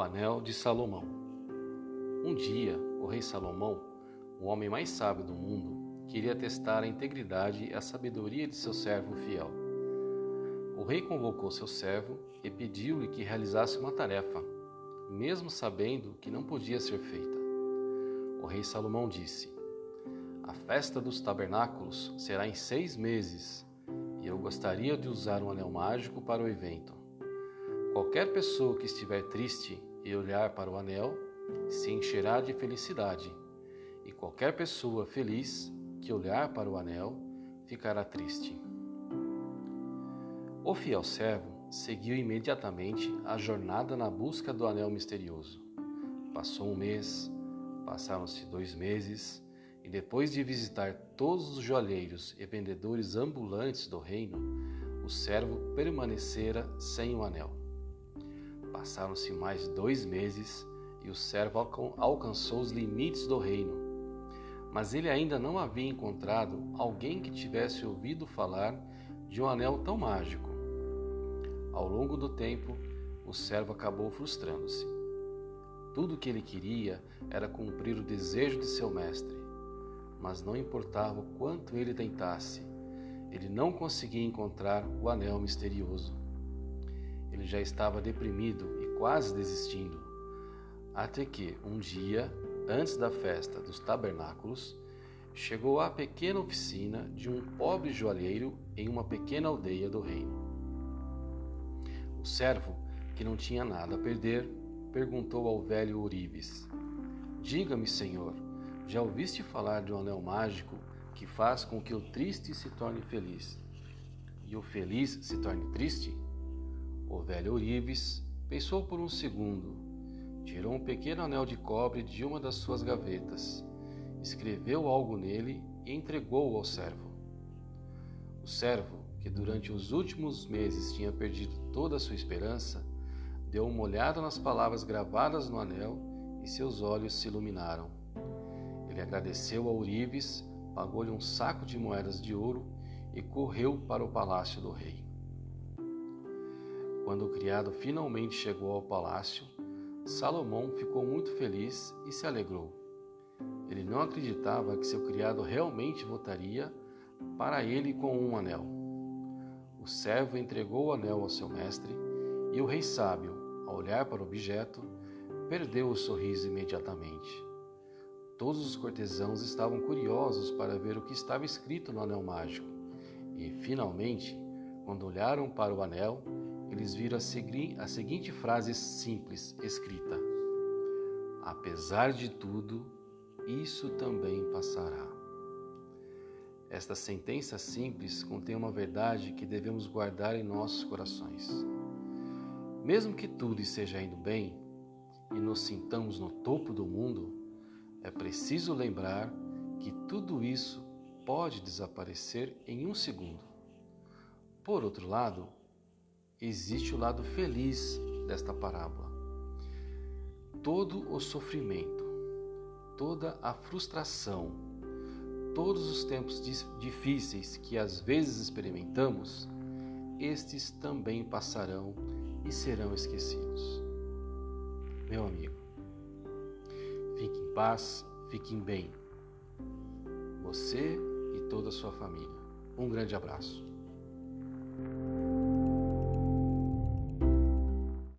O Anel de Salomão. Um dia, o rei Salomão, o homem mais sábio do mundo, queria testar a integridade e a sabedoria de seu servo fiel. O rei convocou seu servo e pediu-lhe que realizasse uma tarefa, mesmo sabendo que não podia ser feita. O rei Salomão disse: A festa dos tabernáculos será em seis meses, e eu gostaria de usar um anel mágico para o evento. Qualquer pessoa que estiver triste e olhar para o anel se encherá de felicidade, e qualquer pessoa feliz que olhar para o anel ficará triste. O fiel servo seguiu imediatamente a jornada na busca do anel misterioso. Passou um mês, passaram-se dois meses, e depois de visitar todos os joalheiros e vendedores ambulantes do reino, o servo permanecera sem o anel. Passaram-se mais dois meses e o servo alcançou os limites do reino. Mas ele ainda não havia encontrado alguém que tivesse ouvido falar de um anel tão mágico. Ao longo do tempo, o servo acabou frustrando-se. Tudo o que ele queria era cumprir o desejo de seu mestre, mas não importava o quanto ele tentasse, ele não conseguia encontrar o anel misterioso. Ele já estava deprimido e quase desistindo, até que, um dia, antes da festa dos tabernáculos, chegou à pequena oficina de um pobre joalheiro em uma pequena aldeia do reino. O servo, que não tinha nada a perder, perguntou ao velho Uribes: Diga-me, senhor, já ouviste falar de um anel mágico que faz com que o triste se torne feliz e o feliz se torne triste? O velho Ourives pensou por um segundo, tirou um pequeno anel de cobre de uma das suas gavetas, escreveu algo nele e entregou-o ao servo. O servo, que durante os últimos meses tinha perdido toda a sua esperança, deu uma olhada nas palavras gravadas no anel e seus olhos se iluminaram. Ele agradeceu a Ourives, pagou-lhe um saco de moedas de ouro e correu para o palácio do rei. Quando o criado finalmente chegou ao palácio, Salomão ficou muito feliz e se alegrou. Ele não acreditava que seu criado realmente voltaria para ele com um anel. O servo entregou o anel ao seu mestre e o rei sábio, ao olhar para o objeto, perdeu o sorriso imediatamente. Todos os cortesãos estavam curiosos para ver o que estava escrito no anel mágico e, finalmente, quando olharam para o anel, eles viram a, segui a seguinte frase simples escrita: Apesar de tudo, isso também passará. Esta sentença simples contém uma verdade que devemos guardar em nossos corações. Mesmo que tudo esteja indo bem e nos sintamos no topo do mundo, é preciso lembrar que tudo isso pode desaparecer em um segundo. Por outro lado, existe o lado feliz desta parábola. Todo o sofrimento, toda a frustração, todos os tempos difíceis que às vezes experimentamos, estes também passarão e serão esquecidos. Meu amigo, fique em paz, fiquem bem. Você e toda a sua família. Um grande abraço.